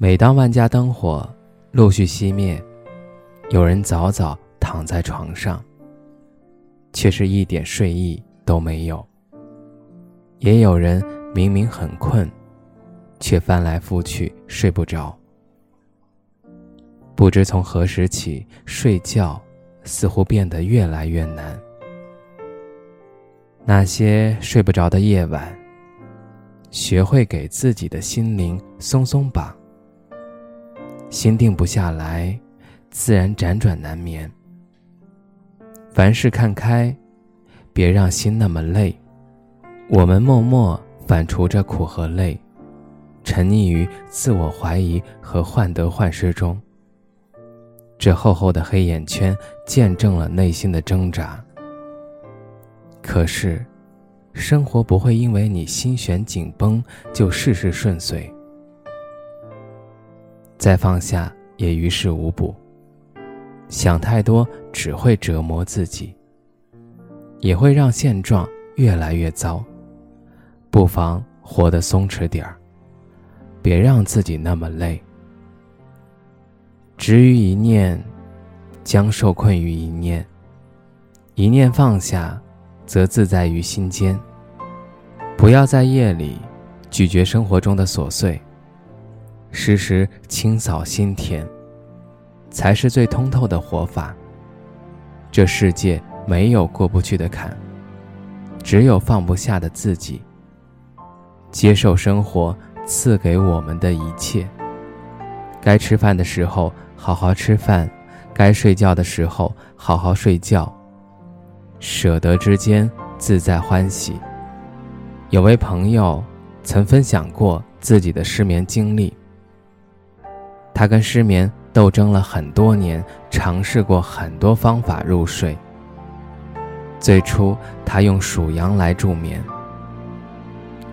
每当万家灯火陆续熄灭，有人早早躺在床上，却是一点睡意都没有；也有人明明很困，却翻来覆去睡不着。不知从何时起，睡觉似乎变得越来越难。那些睡不着的夜晚，学会给自己的心灵松松绑。心定不下来，自然辗转难眠。凡事看开，别让心那么累。我们默默反刍着苦和累，沉溺于自我怀疑和患得患失中。这厚厚的黑眼圈见证了内心的挣扎。可是，生活不会因为你心弦紧绷就事事顺遂。再放下也于事无补。想太多只会折磨自己，也会让现状越来越糟。不妨活得松弛点儿，别让自己那么累。执于一念，将受困于一念；一念放下，则自在于心间。不要在夜里咀嚼生活中的琐碎。时时清扫心田，才是最通透的活法。这世界没有过不去的坎，只有放不下的自己。接受生活赐给我们的一切。该吃饭的时候好好吃饭，该睡觉的时候好好睡觉。舍得之间自在欢喜。有位朋友曾分享过自己的失眠经历。他跟失眠斗争了很多年，尝试过很多方法入睡。最初，他用数羊来助眠，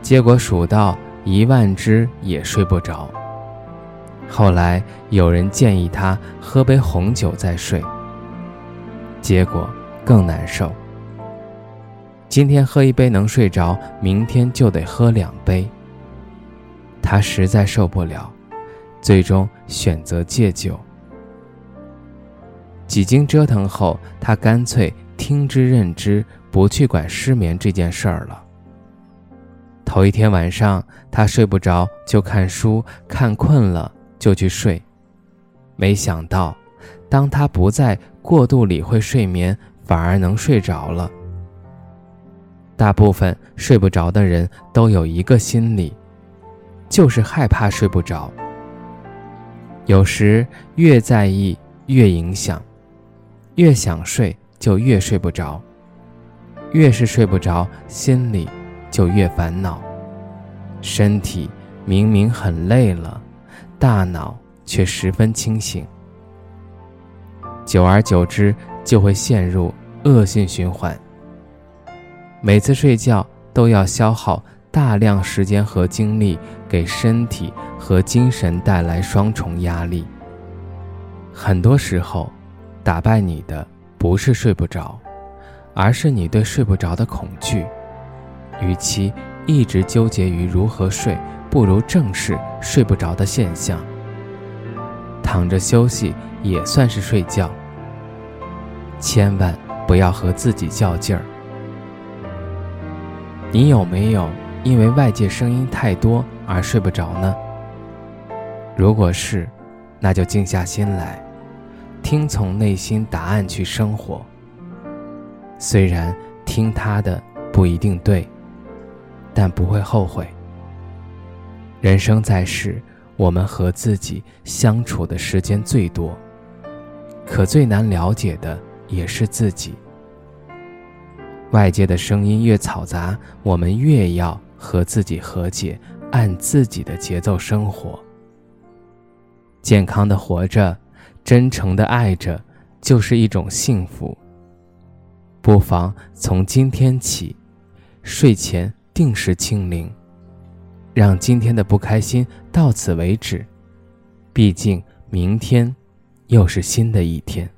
结果数到一万只也睡不着。后来有人建议他喝杯红酒再睡，结果更难受。今天喝一杯能睡着，明天就得喝两杯。他实在受不了。最终选择戒酒。几经折腾后，他干脆听之任之，不去管失眠这件事儿了。头一天晚上，他睡不着就看书，看困了就去睡。没想到，当他不再过度理会睡眠，反而能睡着了。大部分睡不着的人都有一个心理，就是害怕睡不着。有时越在意越影响，越想睡就越睡不着，越是睡不着，心里就越烦恼。身体明明很累了，大脑却十分清醒。久而久之，就会陷入恶性循环。每次睡觉都要消耗。大量时间和精力给身体和精神带来双重压力。很多时候，打败你的不是睡不着，而是你对睡不着的恐惧。与其一直纠结于如何睡，不如正视睡不着的现象。躺着休息也算是睡觉。千万不要和自己较劲儿。你有没有？因为外界声音太多而睡不着呢？如果是，那就静下心来，听从内心答案去生活。虽然听他的不一定对，但不会后悔。人生在世，我们和自己相处的时间最多，可最难了解的也是自己。外界的声音越嘈杂，我们越要。和自己和解，按自己的节奏生活。健康的活着，真诚的爱着，就是一种幸福。不妨从今天起，睡前定时清零，让今天的不开心到此为止。毕竟明天，又是新的一天。